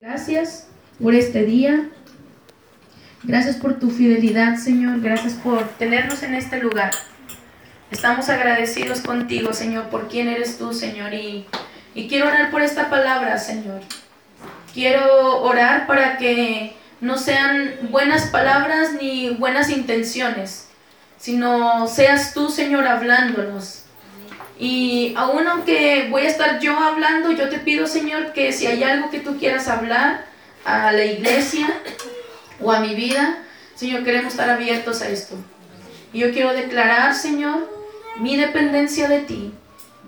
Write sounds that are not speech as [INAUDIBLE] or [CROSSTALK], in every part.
Gracias por este día. Gracias por tu fidelidad, Señor. Gracias por tenernos en este lugar. Estamos agradecidos contigo, Señor, por quién eres tú, Señor. Y, y quiero orar por esta palabra, Señor. Quiero orar para que no sean buenas palabras ni buenas intenciones, sino seas tú, Señor, hablándonos. Y aún aunque voy a estar yo hablando, yo te pido, Señor, que si hay algo que tú quieras hablar a la iglesia o a mi vida, Señor, queremos estar abiertos a esto. Y yo quiero declarar, Señor, mi dependencia de ti.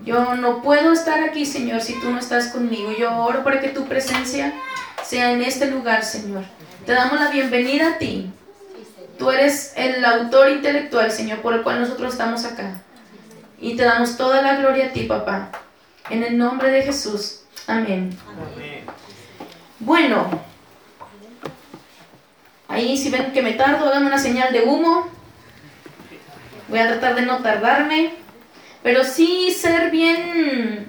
Yo no puedo estar aquí, Señor, si tú no estás conmigo. Yo oro para que tu presencia sea en este lugar, Señor. Te damos la bienvenida a ti. Tú eres el autor intelectual, Señor, por el cual nosotros estamos acá. Y te damos toda la gloria a ti, papá. En el nombre de Jesús. Amén. Bueno, ahí si ven que me tardo, háganme una señal de humo. Voy a tratar de no tardarme, pero sí ser bien,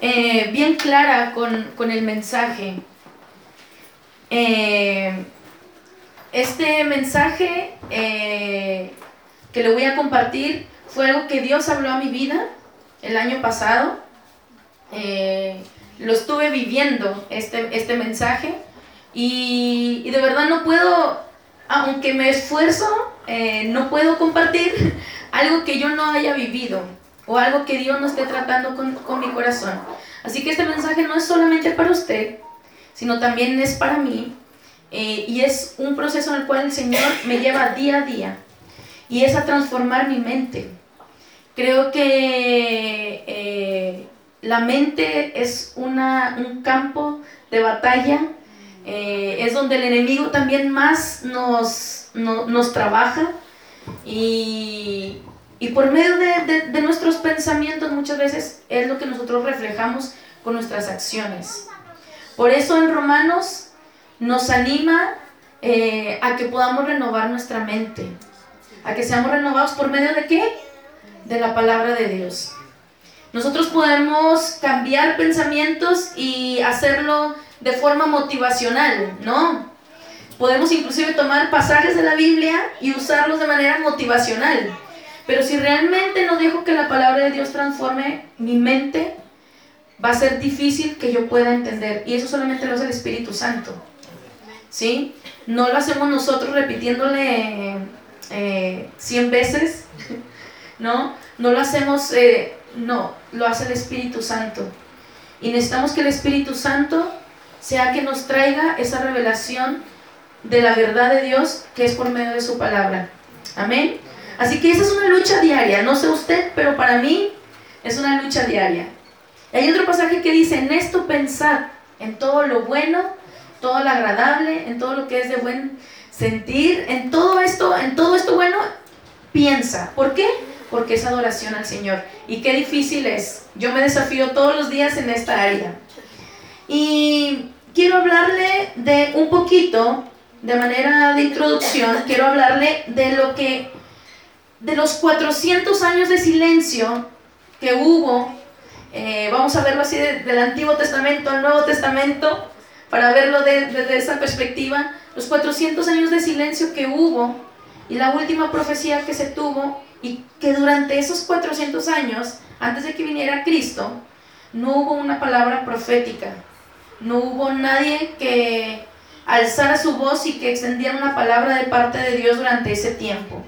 eh, bien clara con, el mensaje. Eh, este mensaje eh, que le voy a compartir fue algo que Dios habló a mi vida el año pasado. Eh, lo estuve viviendo, este, este mensaje, y, de verdad no puedo, aunque me esfuerzo, eh, no puedo compartir [LAUGHS] algo que yo no haya vivido o algo que Dios no esté tratando con, mi corazón. Así que este mensaje no es solamente para usted, sino también es para mí. Eh, y es un proceso en el cual el Señor me lleva día a día. Y es a transformar mi mente. Creo que eh, la mente es una, un campo de batalla, eh, es donde el enemigo también más nos, nos trabaja y, y, por medio de, de, nuestros pensamientos muchas veces es lo que nosotros reflejamos con nuestras acciones. Por eso en Romanos nos anima eh, a que podamos renovar nuestra mente, a que seamos renovados por medio de qué? De la palabra de Dios. Nosotros podemos cambiar pensamientos y hacerlo de forma motivacional, ¿no? Podemos inclusive tomar pasajes de la Biblia y usarlos de manera motivacional. Pero si realmente no dejo que la palabra de Dios transforme mi mente, va a ser difícil que yo pueda entender. Y eso solamente lo hace el Espíritu Santo. ¿Sí? No lo hacemos nosotros repitiéndole eh, 100 veces ¿no? No lo hacemos, eh, no, lo hace el Espíritu Santo. Y necesitamos que el Espíritu Santo sea que nos traiga esa revelación de la verdad de Dios que es por medio de su palabra. Amén. Así que esa es una lucha diaria. No sé usted, pero para mí es una lucha diaria. Hay otro pasaje que dice, en esto pensad, en todo lo bueno, todo lo agradable, en todo lo que es de buen sentir, en todo esto, en todo esto bueno, piensa. ¿Por qué? Porque es adoración al Señor. Y qué difícil es. Yo me desafío todos los días en esta área. Y quiero hablarle de un poquito, de manera de introducción, quiero hablarle de lo que, de los 400 años de silencio que hubo, eh, vamos a verlo así del Antiguo Testamento al Nuevo Testamento, para verlo desde esa perspectiva, los 400 años de silencio que hubo y la última profecía que se tuvo y que durante esos 400 años, antes de que viniera Cristo, no hubo una palabra profética, no hubo nadie que alzara su voz y que extendiera una palabra de parte de Dios durante ese tiempo.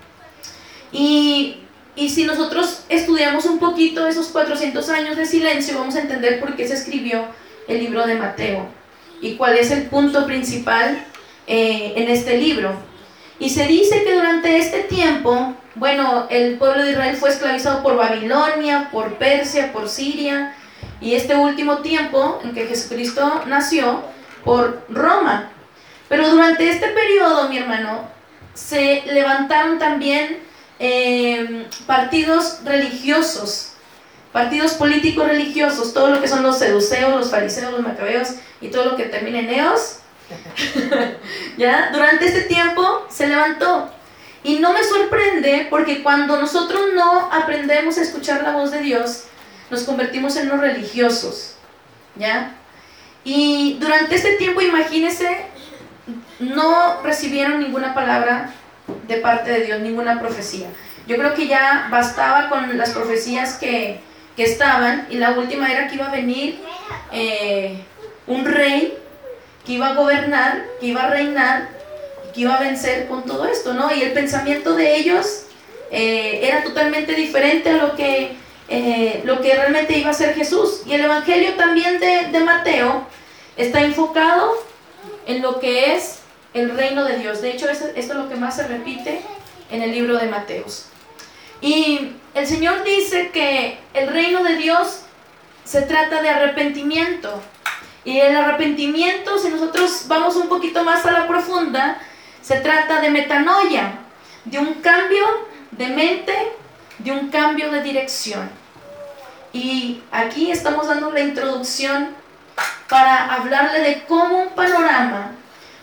Y, y si nosotros estudiamos un poquito esos 400 años de silencio, vamos a entender por qué se escribió el libro de Mateo y cuál es el punto principal eh, en este libro. Y se dice que durante este tiempo bueno, el pueblo de Israel fue esclavizado por Babilonia, por Persia, por Siria, y este último tiempo en que Jesucristo nació, por Roma. Pero durante este periodo, mi hermano, se levantaron también em, partidos religiosos, partidos políticos religiosos, todo lo que son los seduceos, los fariseos, los macabeos y todo lo que termina en eos. [LAUGHS] ¿Ya? Durante este tiempo se levantó y no me sorprende porque cuando nosotros no aprendemos a escuchar la voz de Dios, nos convertimos en los religiosos, ¿ya? Y durante este tiempo, imagínense, no recibieron ninguna palabra de parte de Dios, ninguna profecía. Yo creo que ya bastaba con las profecías que, estaban y la última era que iba a venir eh, un rey que iba a gobernar, que iba a reinar, que iba a vencer con todo esto, ¿no? Y el pensamiento de ellos eh, era totalmente diferente a lo que, eh, lo que realmente iba a ser Jesús. Y el Evangelio también de, de Mateo está enfocado en lo que es el reino de Dios. De hecho, esto es lo que más se repite en el libro de Mateos. Y el Señor dice que el reino de Dios se trata de arrepentimiento. Y el arrepentimiento, si nosotros vamos un poquito más a la profunda, se trata de metanoia, de un cambio de mente, de un cambio de dirección. Y aquí estamos dando la introducción para hablarle de cómo un panorama,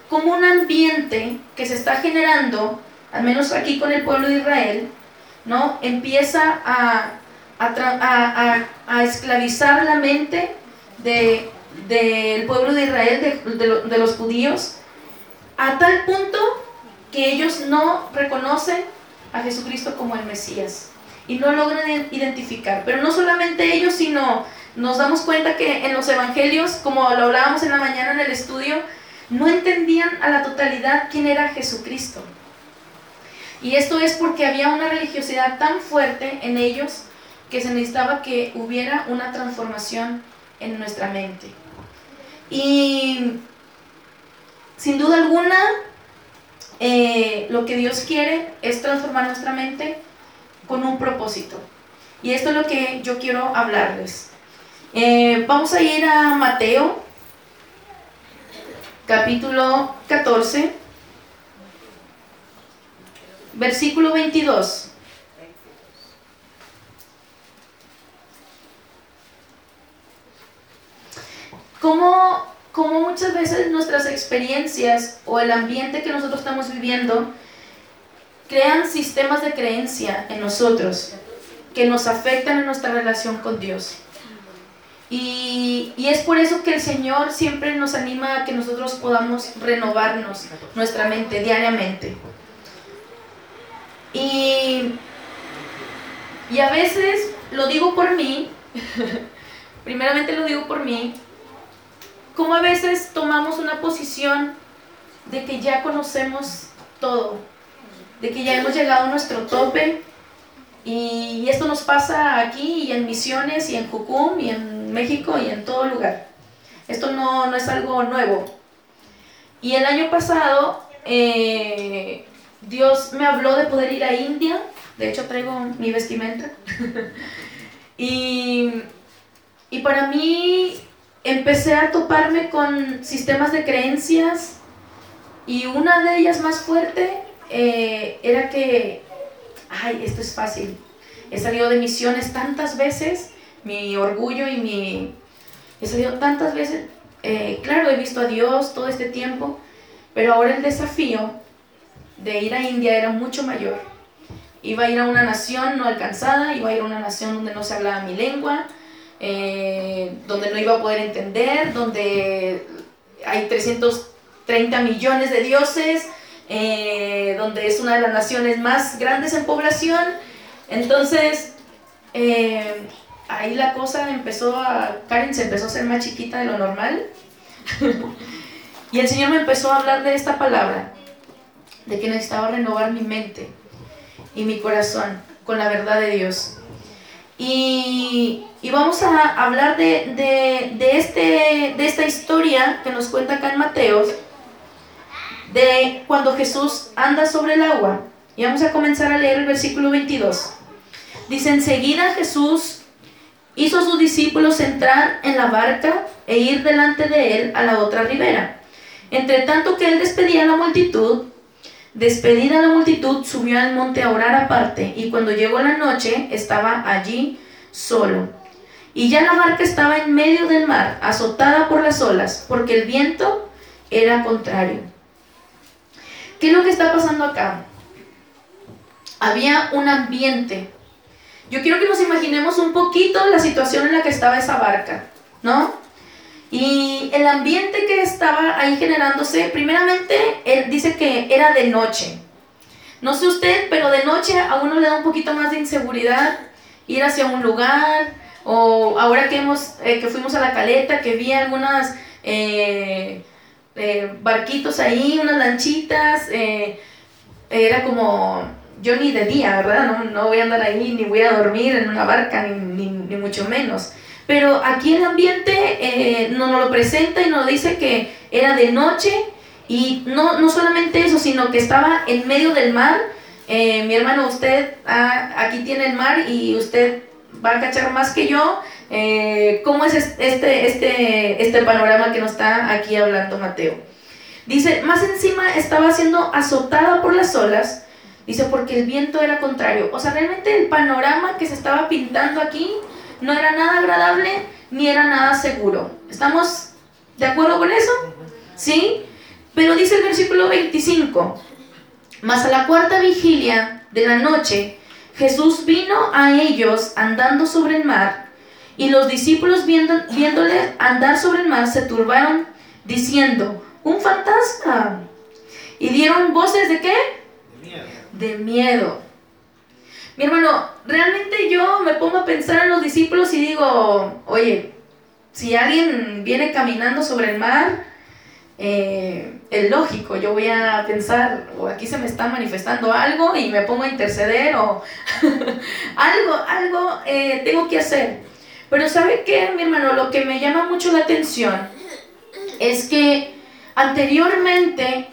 como un ambiente que se está generando, al menos aquí con el pueblo de Israel, ¿no? Empieza a, a, esclavizar la mente del pueblo de Israel, de, los judíos, a tal punto que ellos no reconocen a Jesucristo como el Mesías y no logran identificar. Pero no solamente ellos, sino nos damos cuenta que en los evangelios, como lo hablábamos en la mañana en el estudio, no entendían a la totalidad quién era Jesucristo. Y esto es porque había una religiosidad tan fuerte en ellos que se necesitaba que hubiera una transformación en nuestra mente. Y sin duda alguna, eh, lo que Dios quiere es transformar nuestra mente con un propósito. Y esto es lo que yo quiero hablarles. Eh, vamos a ir a Mateo, capítulo 14 versículo 22. Como, como muchas veces nuestras experiencias o el ambiente que nosotros estamos viviendo crean sistemas de creencia en nosotros que nos afectan en nuestra relación con Dios. Y, y, es por eso que el Señor siempre nos anima a que nosotros podamos renovarnos nuestra mente diariamente. Y, y a veces lo digo por mí, [LAUGHS] primeramente lo digo por mí, como a veces tomamos una posición de que ya conocemos todo, de que ya hemos llegado a nuestro tope y, esto nos pasa aquí y en Misiones y en Jucum y en México y en todo lugar. Esto no, no es algo nuevo. Y el año pasado eh, Dios me habló de poder ir a India, de hecho traigo mi vestimenta. [LAUGHS] y, para mí empecé a toparme con sistemas de creencias y una de ellas más fuerte eh, era que, ay, esto es fácil. He salido de misiones tantas veces, mi orgullo y mi... He salido tantas veces, eh, claro, he visto a Dios todo este tiempo, pero ahora el desafío de ir a India era mucho mayor. Iba a ir a una nación no alcanzada, iba a ir a una nación donde no se hablaba mi lengua, eh, donde no iba a poder entender, donde hay 330 millones de dioses, eh, donde es una de las naciones más grandes en población. Entonces, eh, ahí la cosa empezó a, Karen se empezó a ser más chiquita de lo normal. [LAUGHS] y el Señor me empezó a hablar de esta palabra de que necesitaba renovar mi mente y mi corazón con la verdad de Dios. Y, vamos a hablar de, este, de esta historia que nos cuenta acá en Mateos, de cuando Jesús anda sobre el agua. Y vamos a comenzar a leer el versículo 22. Dice, enseguida Jesús hizo a sus discípulos entrar en la barca e ir delante de él a la otra ribera. Entre tanto que él despedía a la multitud, Despedida la multitud, subió al monte a orar aparte, y cuando llegó la noche estaba allí solo. Y ya la barca estaba en medio del mar, azotada por las olas, porque el viento era contrario. ¿Qué es lo que está pasando acá? Había un ambiente. Yo quiero que nos imaginemos un poquito la situación en la que estaba esa barca, ¿no? Y el ambiente que estaba ahí generándose, primeramente, él dice que era de noche. No sé usted, pero de noche a uno le da un poquito más de inseguridad ir hacia un lugar, o ahora que, hemos, eh, que fuimos a la caleta, que vi algunas eh, eh, barquitos ahí, unas lanchitas, era como, yo ni de día, ¿verdad? No, no, voy a andar ahí, ni voy a dormir en una barca, ni, ni, mucho menos. Pero aquí el ambiente no nos lo presenta y nos dice que era de noche y no, no solamente eso, sino que estaba en medio del mar. mi hermano, usted ah, aquí tiene el mar y usted va a cachar más que yo eh, cómo es este, este, este panorama que nos está aquí hablando Mateo. Dice, más encima estaba siendo azotada por las olas, dice, porque el viento era contrario. O sea, realmente el panorama que se estaba pintando aquí no era nada agradable ni era nada seguro. ¿Estamos de acuerdo con eso? ¿Sí? Pero dice el versículo 25, más a la cuarta vigilia de la noche, Jesús vino a ellos andando sobre el mar, y los discípulos viéndole andar sobre el mar se turbaron, diciendo, un fantasma. Y dieron voces de qué? De miedo. De miedo. Mi hermano, realmente yo me pongo a pensar en los discípulos y digo, oye, si alguien viene caminando sobre el mar, eh, el lógico, yo voy a pensar, o aquí se me está manifestando algo y me pongo a interceder o [LAUGHS] algo, algo eh, tengo que hacer. Pero ¿sabe qué, mi hermano? Lo que me llama mucho la atención es que anteriormente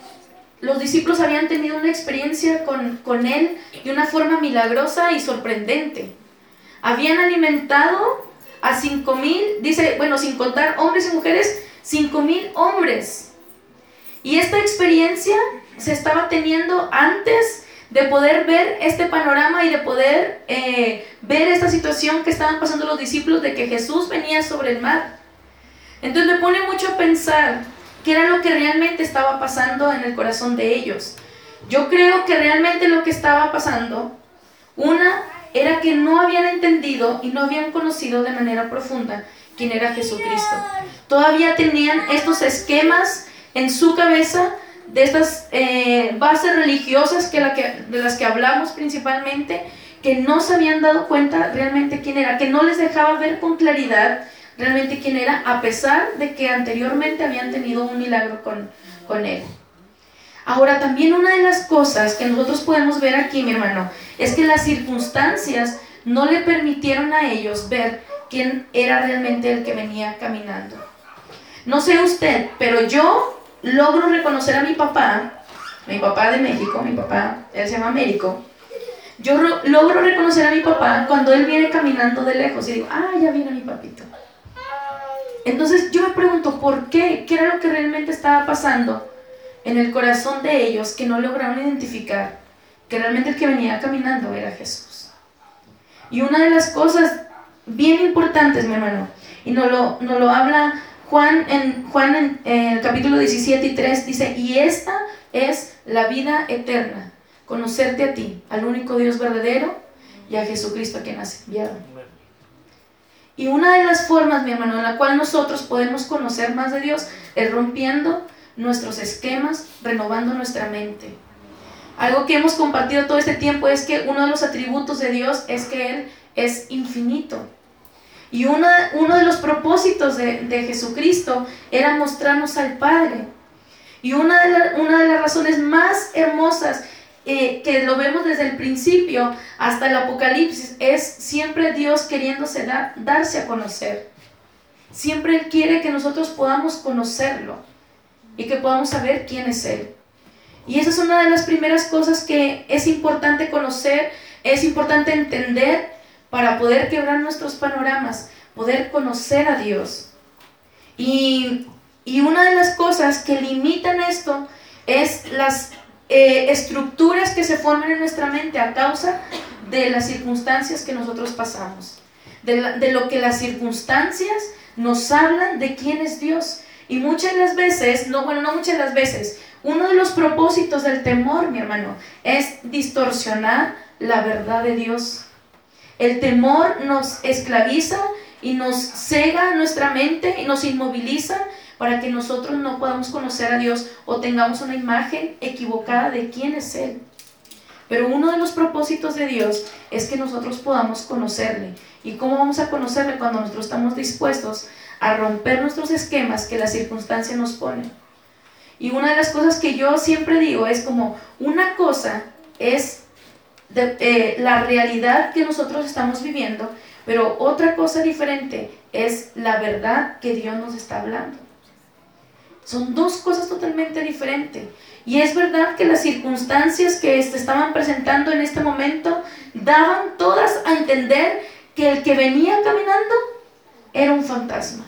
los discípulos habían tenido una experiencia con, con él de una forma milagrosa y sorprendente. Habían alimentado a cinco mil, dice, bueno, sin contar hombres y mujeres, cinco mil hombres y esta experiencia se estaba teniendo antes de poder ver este panorama y de poder eh, ver esta situación que estaban pasando los discípulos de que Jesús venía sobre el mar. Entonces me pone mucho a pensar qué era lo que realmente estaba pasando en el corazón de ellos. Yo creo que realmente lo que estaba pasando, una, era que no habían entendido y no habían conocido de manera profunda quién era Jesucristo. Todavía tenían estos esquemas en su cabeza de estas eh, bases religiosas que, que, de las que hablamos principalmente, que no se habían dado cuenta realmente quién era, que no les dejaba ver con claridad realmente quién era, a pesar de que anteriormente habían tenido un milagro con, con él. Ahora, también una de las cosas que nosotros podemos ver aquí, mi hermano, es que las circunstancias no le permitieron a ellos ver quién era realmente el que venía caminando. No sé usted, pero yo logro reconocer a mi papá, mi papá de México, mi papá, él se llama Américo, yo logro reconocer a mi papá cuando él viene caminando de lejos y digo, ah, ya viene mi papito. Entonces yo me pregunto, ¿por qué? ¿Qué era lo que realmente estaba pasando en el corazón de ellos que no lograron identificar que realmente el que venía caminando era Jesús? Y una de las cosas bien importantes, mi hermano, y no lo, no lo habla Juan en, Juan en, el capítulo 17 y 3 dice, y esta es la vida eterna, conocerte a ti, al único Dios verdadero y a Jesucristo a quien has enviado. Y una de las formas, mi hermano, en la cual nosotros podemos conocer más de Dios es rompiendo nuestros esquemas, renovando nuestra mente. Algo que hemos compartido todo este tiempo es que uno de los atributos de Dios es que Él es infinito. Y uno de los propósitos de, Jesucristo era mostrarnos al Padre. Y una de, una de las razones más hermosas eh, que lo vemos desde el principio hasta el Apocalipsis es siempre Dios queriéndose darse a conocer. Siempre Él quiere que nosotros podamos conocerlo y que podamos saber quién es Él. Y esa es una de las primeras cosas que es importante conocer, es importante entender para poder quebrar nuestros panoramas, poder conocer a Dios. Y, una de las cosas que limitan esto es las eh, estructuras que se forman en nuestra mente a causa de las circunstancias que nosotros pasamos, de, lo que las circunstancias nos hablan de quién es Dios. Y muchas de las veces, no, bueno, no muchas de las veces, uno de los propósitos del temor, mi hermano, es distorsionar la verdad de Dios. El temor nos esclaviza y nos cega nuestra mente y nos inmoviliza para que nosotros no podamos conocer a Dios o tengamos una imagen equivocada de quién es Él. Pero uno de los propósitos de Dios es que nosotros podamos conocerle. ¿Y cómo vamos a conocerle cuando nosotros estamos dispuestos a romper nuestros esquemas que la circunstancia nos pone? Y una de las cosas que yo siempre digo es como una cosa es eh, la realidad que nosotros estamos viviendo, pero otra cosa diferente es la verdad que Dios nos está hablando. Son dos cosas totalmente diferentes. Y es verdad que las circunstancias que se estaban presentando en este momento daban todas a entender que el que venía caminando era un fantasma.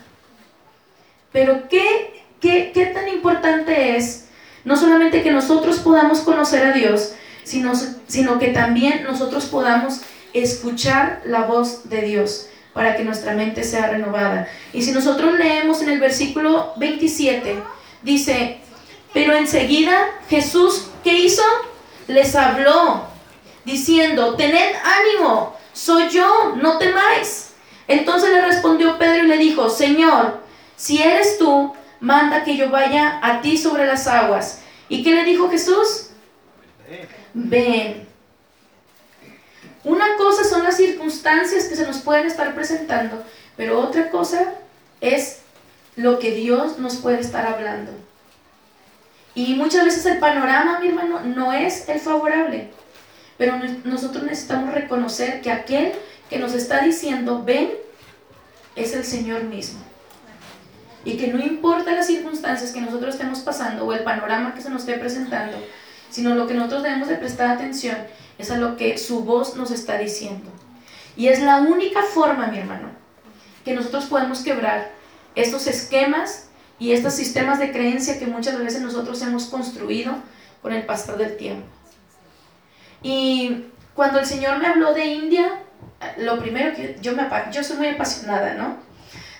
Pero ¿qué, qué, qué tan importante es no solamente que nosotros podamos conocer a Dios, sino, sino que también nosotros podamos escuchar la voz de Dios para que nuestra mente sea renovada. Y si nosotros leemos en el versículo 27, dice, pero enseguida Jesús, ¿qué hizo? Les habló, diciendo, tened ánimo, soy yo, no temáis. Entonces le respondió Pedro y le dijo, Señor, si eres tú, manda que yo vaya a ti sobre las aguas. ¿Y qué le dijo Jesús? Ven. Una cosa son las circunstancias que se nos pueden estar presentando, pero otra cosa es lo que Dios nos puede estar hablando. Y muchas veces el panorama, mi hermano, no es el favorable. Pero nosotros necesitamos reconocer que aquel que nos está diciendo, ven, es el Señor mismo. Y que no importa las circunstancias que nosotros estemos pasando o el panorama que se nos esté presentando, sino lo que nosotros debemos de prestar atención es a lo que su voz nos está diciendo. Y es la única forma, mi hermano, que nosotros podemos quebrar estos esquemas y estos sistemas de creencia que muchas veces nosotros hemos construido con el pastor del tiempo. Y cuando el Señor me habló de India, lo primero que yo me yo soy muy apasionada, ¿no?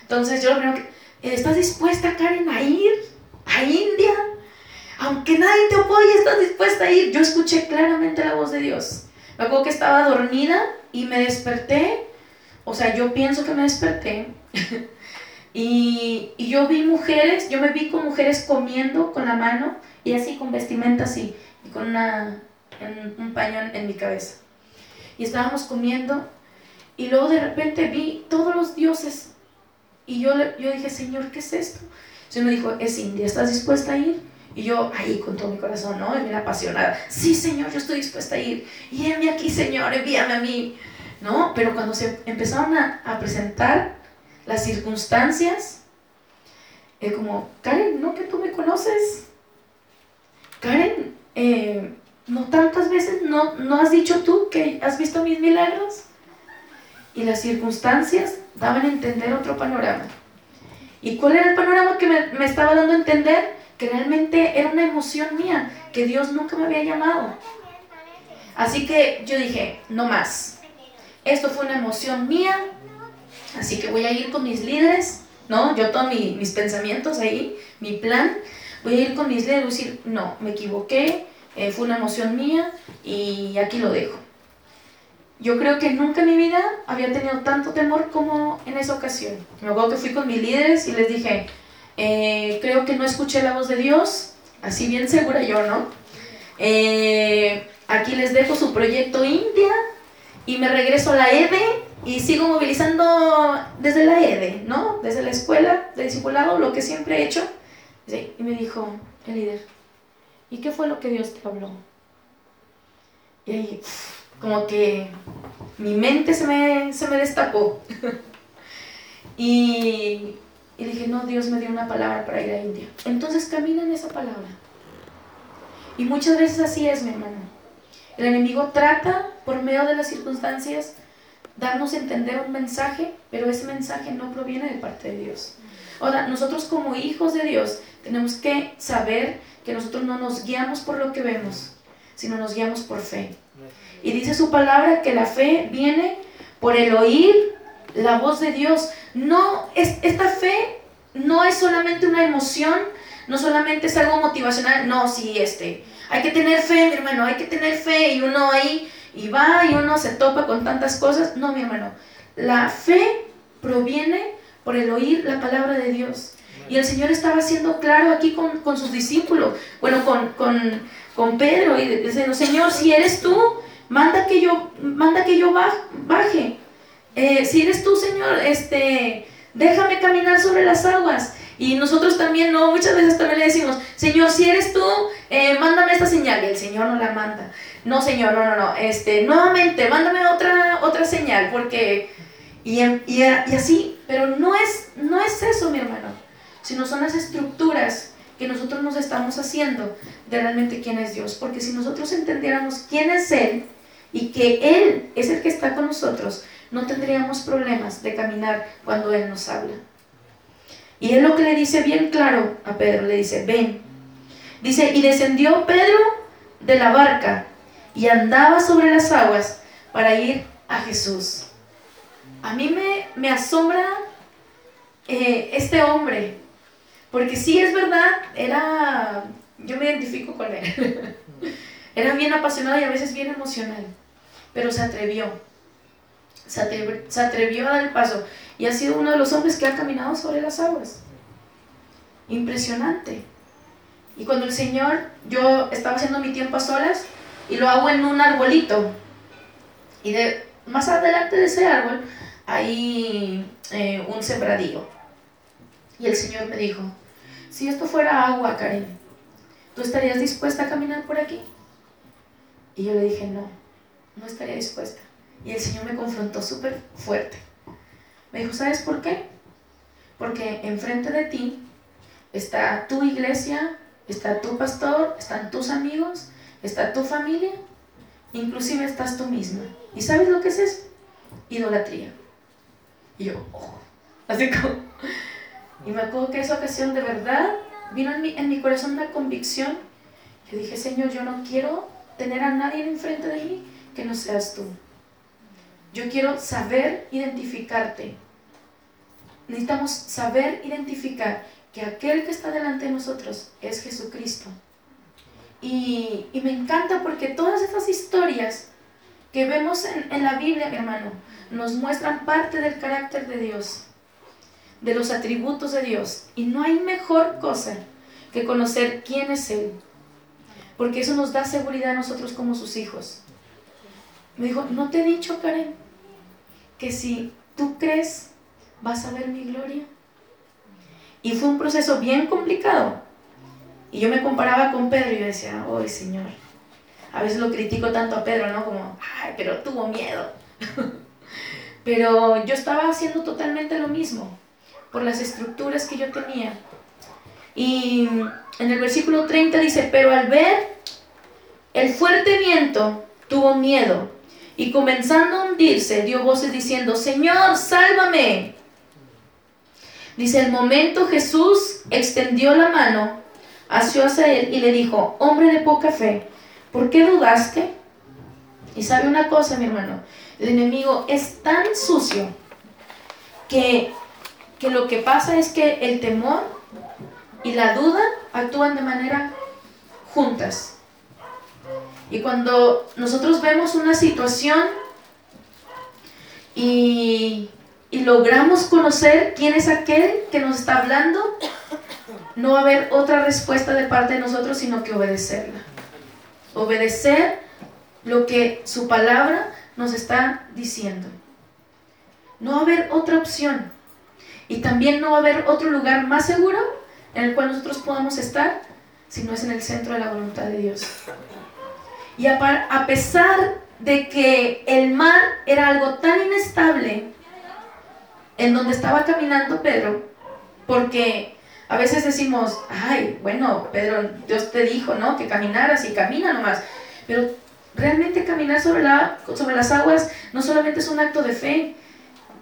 Entonces yo lo primero que ¿estás dispuesta Karen a ir a India? Aunque nadie te apoye, ¿estás dispuesta a ir? Yo escuché claramente la voz de Dios. Me acuerdo que estaba dormida y me desperté, o sea, yo pienso que me desperté [LAUGHS] Y, yo vi mujeres, yo me vi con mujeres comiendo con la mano y así con vestimenta así, y con una, un paño en, mi cabeza. Y estábamos comiendo y luego de repente vi todos los dioses y yo, yo dije, Señor, ¿qué es esto? Se me dijo, es India, ¿estás dispuesta a ir? Y yo ahí con todo mi corazón, ¿no? Y bien apasionada, sí, Señor, yo estoy dispuesta a ir. Y envíame aquí, Señor, envíame a mí. ¿No? Pero cuando se empezaron a, a presentar las circunstancias, es como, Karen, ¿no que tú me conoces? Karen, eh, ¿no tantas veces no, no has dicho tú que has visto mis milagros? Y las circunstancias daban a entender otro panorama. ¿Y cuál era el panorama que me, me estaba dando a entender? Que realmente era una emoción mía, que Dios nunca me había llamado. Así que yo dije, no más. Esto fue una emoción mía, Así que voy a ir con mis líderes, ¿no? Yo tomo mis pensamientos ahí, mi plan. Voy a ir con mis líderes y decir, no, me equivoqué, eh, fue una emoción mía y aquí lo dejo. Yo creo que nunca en mi vida había tenido tanto temor como en esa ocasión. Me acuerdo que fui con mis líderes y les dije, eh, creo que no escuché la voz de Dios, así bien segura yo, ¿no? Eh, aquí les dejo su proyecto India y me regreso a la EDE y sigo movilizando desde la EDE, ¿no? Desde la escuela de discipulado, lo que siempre he hecho. y me dijo el líder, ¿y qué fue lo que Dios te habló? Y ahí, como que mi mente se me, se me destapó. [LAUGHS] y, y dije, no, Dios me dio una palabra para ir a India. Entonces camina en esa palabra. Y muchas veces así es, mi hermano. El enemigo trata, por medio de las circunstancias, darnos a entender un mensaje, pero ese mensaje no proviene de parte de Dios. Ahora, nosotros como hijos de Dios tenemos que saber que nosotros no nos guiamos por lo que vemos, sino nos guiamos por fe. Y dice su palabra que la fe viene por el oír la voz de Dios. No, es, esta fe no es solamente una emoción, no solamente es algo motivacional, no, sí, este, hay que tener fe, mi hermano, hay que tener fe y uno ahí y va y uno se topa con tantas cosas. No, mi hermano, la fe proviene por el oír la palabra de Dios. Y el Señor estaba siendo claro aquí con, sus discípulos, bueno, con, con, Pedro, y diciendo, Señor, si eres tú, manda que yo, manda que yo baje. Eh, si eres tú, Señor, este, déjame caminar sobre las aguas. Y nosotros también, no, muchas veces también le decimos, Señor, si eres tú, eh, mándame esta señal. Y el Señor no la manda. No, Señor, no, no, no. Este, nuevamente, mándame otra, otra señal, porque... Y, y, así, pero no es, no es eso, mi hermano, sino son las estructuras que nosotros nos estamos haciendo de realmente quién es Dios. Porque si nosotros entendiéramos quién es Él y que Él es el que está con nosotros, no tendríamos problemas de caminar cuando Él nos habla. Y es lo que le dice bien claro a Pedro, le dice, ven. Dice, y descendió Pedro de la barca y andaba sobre las aguas para ir a Jesús. A mí me, me asombra eh, este hombre, porque sí es verdad, era, yo me identifico con él, [LAUGHS] era bien apasionado y a veces bien emocional, pero se atrevió, se atrevió, se atrevió a dar el paso y ha sido uno de los hombres que ha caminado sobre las aguas. Impresionante. Y cuando el Señor, yo estaba haciendo mi tiempo a solas y lo hago en un arbolito. Y de, más adelante de ese árbol hay eh, un sembradío. Y el Señor me dijo, si esto fuera agua, Karen, ¿tú estarías dispuesta a caminar por aquí? Y yo le dije, no, no estaría dispuesta. Y el Señor me confrontó súper fuerte. Me dijo, ¿sabes por qué? Porque enfrente de ti está tu iglesia, está tu pastor, están tus amigos, está tu familia, inclusive estás tú misma. ¿Y sabes lo que es eso? Idolatría. Y yo, oh, así como... Y me acuerdo que esa ocasión de verdad vino en mi, en mi corazón una convicción. Yo dije, Señor, yo no quiero tener a nadie enfrente de mí que no seas tú. Yo quiero saber identificarte. Necesitamos saber identificar que aquel que está delante de nosotros es Jesucristo. Y, me encanta porque todas estas historias que vemos en, en la Biblia, mi hermano, nos muestran parte del carácter de Dios, de los atributos de Dios. Y no hay mejor cosa que conocer quién es Él, porque eso nos da seguridad a nosotros como sus hijos. Me dijo, ¿no te he dicho, Karen, que si tú crees, vas a ver mi gloria? Y fue un proceso bien complicado. Y yo me comparaba con Pedro y yo decía, ¡ay, Señor! A veces lo critico tanto a Pedro, ¿no? Como, ¡ay, pero tuvo miedo! [LAUGHS] pero yo estaba haciendo totalmente lo mismo, por las estructuras que yo tenía. Y en el versículo 30 dice, pero al ver el fuerte viento, tuvo miedo y comenzando a hundirse, dio voces diciendo, Señor, sálvame. Dice, el momento Jesús extendió la mano, hacia él y le dijo, hombre de poca fe, ¿por qué dudaste? Y sabe una cosa, mi hermano, el enemigo es tan sucio que, que lo que pasa es que el temor y la duda actúan de manera juntas. Y cuando nosotros vemos una situación y, logramos conocer quién es aquel que nos está hablando, no va a haber otra respuesta de parte de nosotros sino que obedecerla. Obedecer lo que su palabra nos está diciendo. No va a haber otra opción. Y también no va a haber otro lugar más seguro en el cual nosotros podamos estar si no es en el centro de la voluntad de Dios. Y a, pesar de que el mar era algo tan inestable en donde estaba caminando Pedro, porque a veces decimos, ay, bueno, Pedro, Dios te dijo, ¿no? Que caminaras y camina nomás. Pero realmente caminar sobre, la, sobre las aguas no solamente es un acto de fe,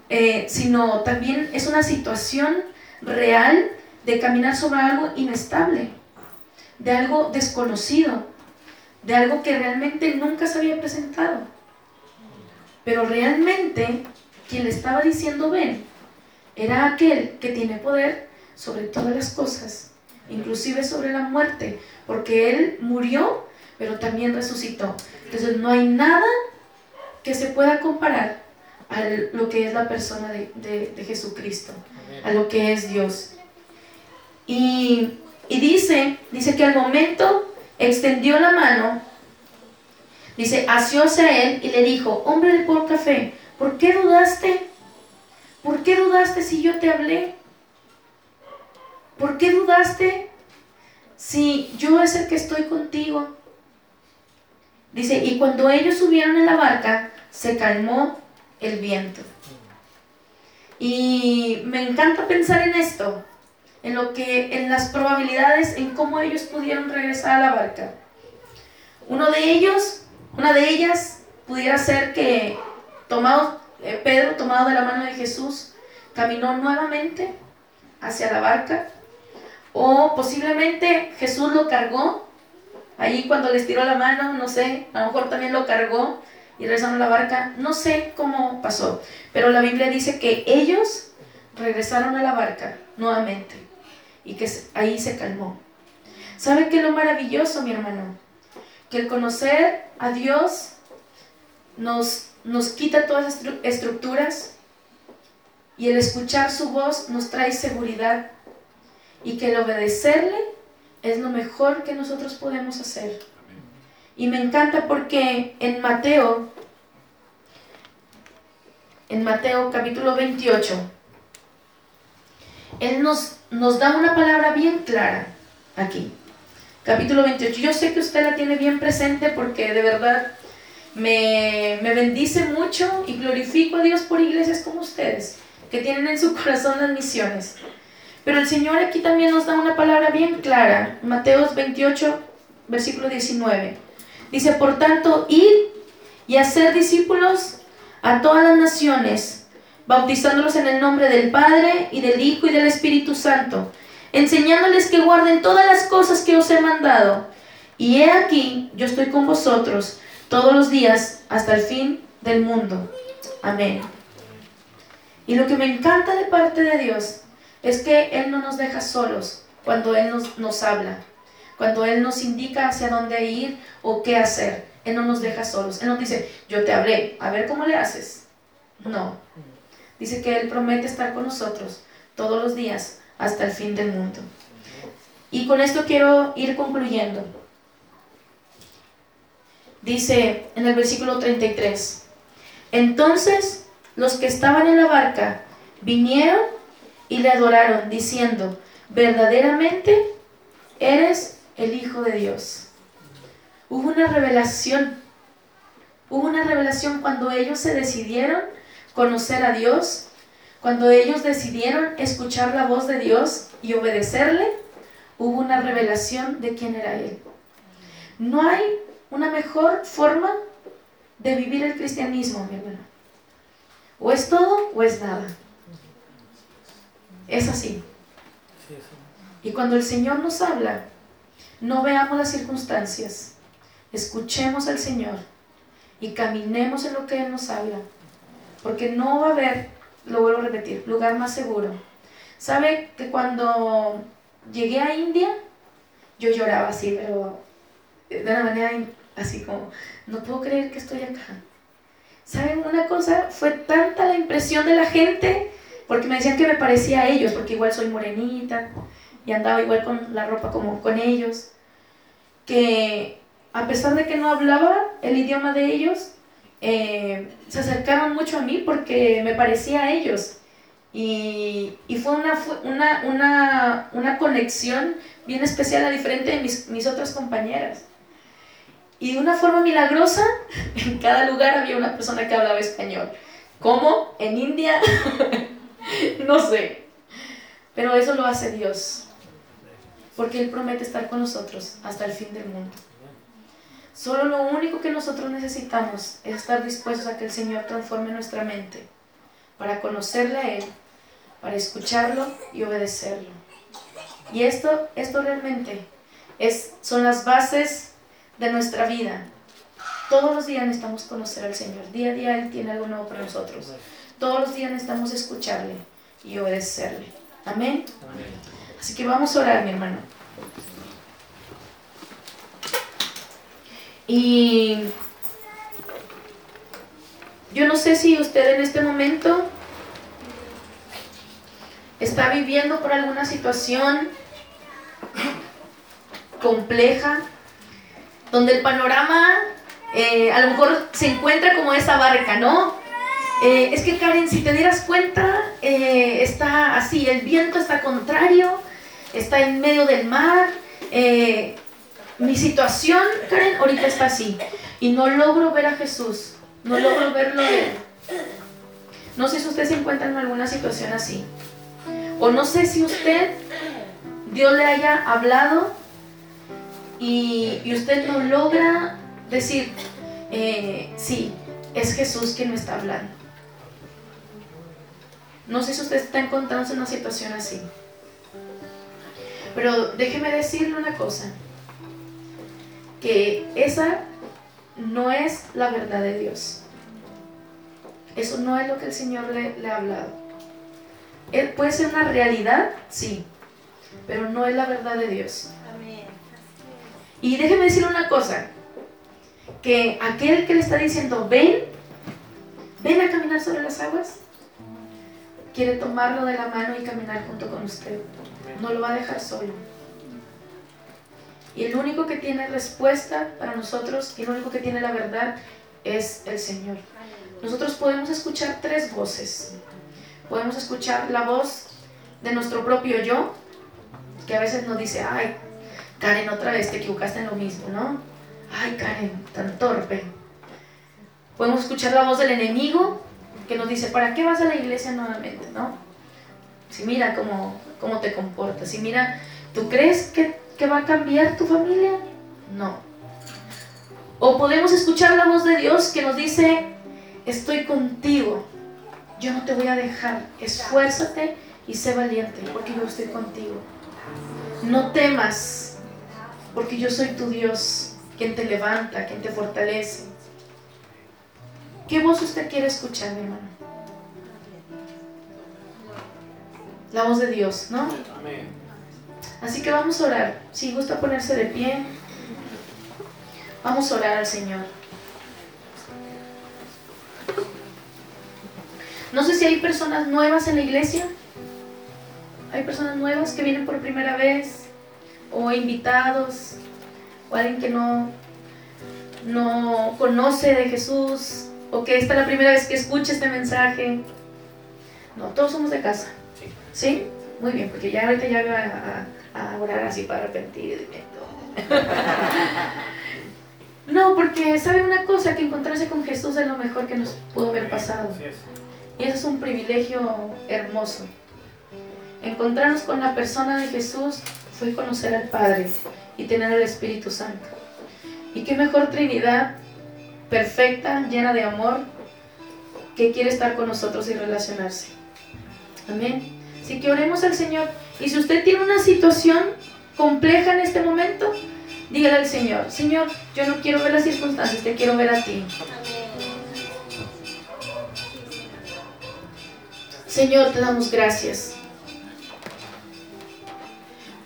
eh, sino también es una situación real de caminar sobre algo inestable, de algo desconocido de algo que realmente nunca se había presentado. Pero realmente quien le estaba diciendo ven era aquel que tiene poder sobre todas las cosas, inclusive sobre la muerte, porque él murió, pero también resucitó. Entonces no hay nada que se pueda comparar a lo que es la persona de, Jesucristo, a lo que es Dios. Y, y dice, dice que al momento extendió la mano, dice, asió a él y le dijo, hombre de poca fe, ¿por qué dudaste? ¿Por qué dudaste si yo te hablé? ¿Por qué dudaste si yo es el que estoy contigo? Dice, y cuando ellos subieron en la barca, se calmó el viento. Y me encanta pensar en esto, en lo que, en las probabilidades, en cómo ellos pudieron regresar a la barca. Uno de ellos, una de ellas, pudiera ser que tomado, eh, Pedro, tomado de la mano de Jesús, caminó nuevamente hacia la barca. O posiblemente Jesús lo cargó. Ahí cuando les tiró la mano, no sé, a lo mejor también lo cargó y regresaron a la barca. No sé cómo pasó, pero la Biblia dice que ellos regresaron a la barca nuevamente y que ahí se calmó. ¿Sabe qué es lo maravilloso, mi hermano? Que el conocer a Dios nos, nos quita todas las estructuras y el escuchar su voz nos trae seguridad y que el obedecerle es lo mejor que nosotros podemos hacer. Y me encanta porque en Mateo, en Mateo capítulo 28, Él nos, nos da una palabra bien clara aquí. Capítulo 28. Yo sé que usted la tiene bien presente porque de verdad me, me bendice mucho y glorifico a Dios por iglesias como ustedes, que tienen en su [LAUGHS] corazón las misiones. Pero el Señor aquí también nos da una palabra bien clara. Mateo 28, versículo 19. Dice, por tanto, id y hacer discípulos a todas las naciones, bautizándolos en el nombre del Padre y del Hijo y del Espíritu Santo, enseñándoles que guarden todas las cosas que os he mandado. Y he aquí, yo estoy con vosotros todos los días hasta el fin del mundo. Amén. Y lo que me encanta de parte de Dios es que Él no nos deja solos cuando Él nos, habla. Cuando Él nos indica hacia dónde ir o qué hacer, Él no nos deja solos. Él nos dice, yo te hablé, a ver cómo le haces. No. Dice que Él promete estar con nosotros todos los días hasta el fin del mundo. Y con esto quiero ir concluyendo. Dice en el versículo 33, entonces los que estaban en la barca vinieron y le adoraron, diciendo, verdaderamente eres el Hijo de Dios. Hubo una revelación. Hubo una revelación cuando ellos se decidieron conocer a Dios, cuando ellos decidieron escuchar la voz de Dios y obedecerle, hubo una revelación de quién era Él. No hay una mejor forma de vivir el cristianismo, mi hermano. O es todo o es nada. Es así. Y cuando el Señor nos habla, no veamos las circunstancias, escuchemos al Señor y caminemos en lo que Él nos habla, porque no va a haber, lo vuelvo a repetir, lugar más seguro. ¿Sabe que cuando llegué a India, yo lloraba así, pero de una manera así como, no puedo creer que estoy acá. ¿Saben una cosa? Fue tanta la impresión de la gente, porque me decían que me parecía a ellos, porque igual soy morenita, y andaba igual con la ropa como con ellos, que a pesar de que no hablaba el idioma de ellos, eh, se acercaron mucho a mí porque me parecía a ellos. Y, y fue una, una, una, una, conexión bien especial a diferente de mis, mis otras compañeras. Y de una forma milagrosa, [LAUGHS] en cada lugar había una persona que hablaba español. ¿Cómo? ¿En India? [LAUGHS] no sé. Pero eso lo hace Dios porque Él promete estar con nosotros hasta el fin del mundo. Solo lo único que nosotros necesitamos es estar dispuestos a que el Señor transforme nuestra mente para conocerle a Él, para escucharlo y obedecerlo. Y esto, esto realmente es, son las bases de nuestra vida. Todos los días necesitamos conocer al Señor. Día a día Él tiene algo nuevo para nosotros. Todos los días necesitamos escucharle y obedecerle. Amén. Amén. Así que vamos a orar, mi hermano. Y Yo no sé si usted en este momento está viviendo por alguna situación compleja, donde el panorama eh, a lo mejor se encuentra como esa barca, ¿no? Eh, es que Karen, si te dieras cuenta, eh, está así, el viento está contrario, está en medio del mar. Mi situación, Karen, ahorita está así. Y no logro ver a Jesús, no logro verlo No sé si usted se encuentra en alguna situación así. O no sé si usted, Dios le haya hablado y, usted no logra decir, eh, sí, es Jesús quien me está hablando. No sé si usted está encontrándose en una situación así. Pero déjeme decirle una cosa, que esa no es la verdad de Dios. Eso no es lo que el Señor le, ha hablado. Él puede ser una realidad, sí, pero no es la verdad de Dios. Y déjeme decirle una cosa, que aquel que le está diciendo, ven, ven a caminar sobre las aguas, quiere tomarlo de la mano y caminar junto con usted. No lo va a dejar solo. Y el único que tiene respuesta para nosotros y el único que tiene la verdad es el Señor. Nosotros podemos escuchar tres voces. Podemos escuchar la voz de nuestro propio yo, que a veces nos dice, ay, Karen, otra vez te equivocaste en lo mismo, ¿no? Ay, Karen, tan torpe. Podemos escuchar la voz del enemigo que nos dice, ¿para qué vas a la iglesia nuevamente, no? Si mira cómo, cómo te comportas, si mira, ¿tú crees que, que va a cambiar tu familia? No. O podemos escuchar la voz de Dios que nos dice, estoy contigo, yo no te voy a dejar, esfuérzate y sé valiente, porque yo estoy contigo. No temas, porque yo soy tu Dios, quien te levanta, quien te fortalece. ¿Qué voz usted quiere escuchar, mi hermano? La voz de Dios, ¿no? Así que vamos a orar. Si gusta ponerse de pie, vamos a orar al Señor. No sé si hay personas nuevas en la iglesia. Hay personas nuevas que vienen por primera vez o invitados o alguien que no, no conoce de Jesús o que esta es la primera vez que escucha este mensaje. No, todos somos de casa. Sí. Muy bien, porque ya ahorita ya a, a, orar así para arrepentir. [LAUGHS] no, porque sabe una cosa, que encontrarse con Jesús es lo mejor que nos pudo haber pasado. Y eso es un privilegio hermoso. Encontrarnos con la persona de Jesús fue conocer al Padre y tener al Espíritu Santo. Y qué mejor Trinidad perfecta, llena de amor, que quiere estar con nosotros y relacionarse. Amén. Así que oremos al Señor. Y si usted tiene una situación compleja en este momento, dígale al Señor, Señor, yo no quiero ver las circunstancias, te quiero ver a ti. Señor, te damos gracias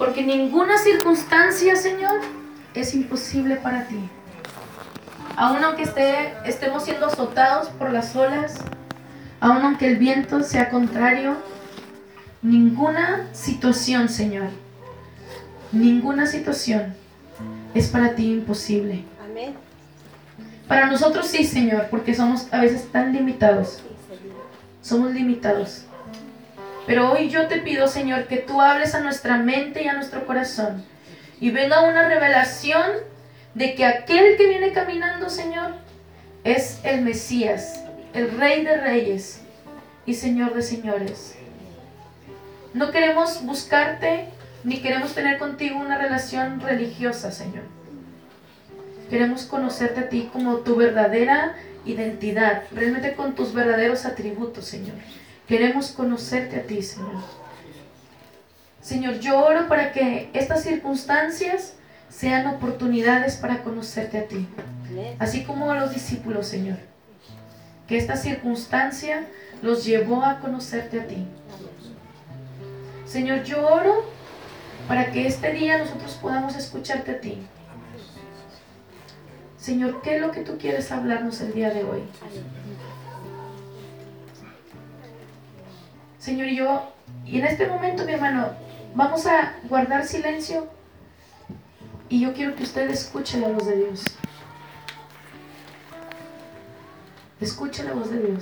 porque ninguna circunstancia, Señor, es imposible para ti. Aun aunque esté, estemos siendo azotados por las olas, aun aunque el viento sea contrario, ninguna situación, Señor, ninguna situación es para ti imposible. Amén. Para nosotros sí, Señor, porque somos a veces tan limitados. Somos limitados. Pero hoy yo te pido, Señor, que tú hables a nuestra mente y a nuestro corazón y venga una revelación de que aquel que viene caminando, Señor, es el Mesías, el Rey de Reyes y Señor de Señores. No queremos buscarte ni queremos tener contigo una relación religiosa, Señor. Queremos conocerte a ti como tu verdadera identidad, realmente con tus verdaderos atributos, Señor. Queremos conocerte a ti, Señor. Señor, yo oro para que estas circunstancias sean oportunidades para conocerte a ti. Así como a los discípulos, Señor. Que esta circunstancia los llevó a conocerte a ti. Señor, yo oro para que este día nosotros podamos escucharte a ti. Señor, ¿qué es lo que tú quieres hablarnos el día de hoy? Señor, y yo, y en este momento, mi hermano, vamos a guardar silencio y yo quiero que usted escuche la voz de Dios. Escuche la voz de Dios.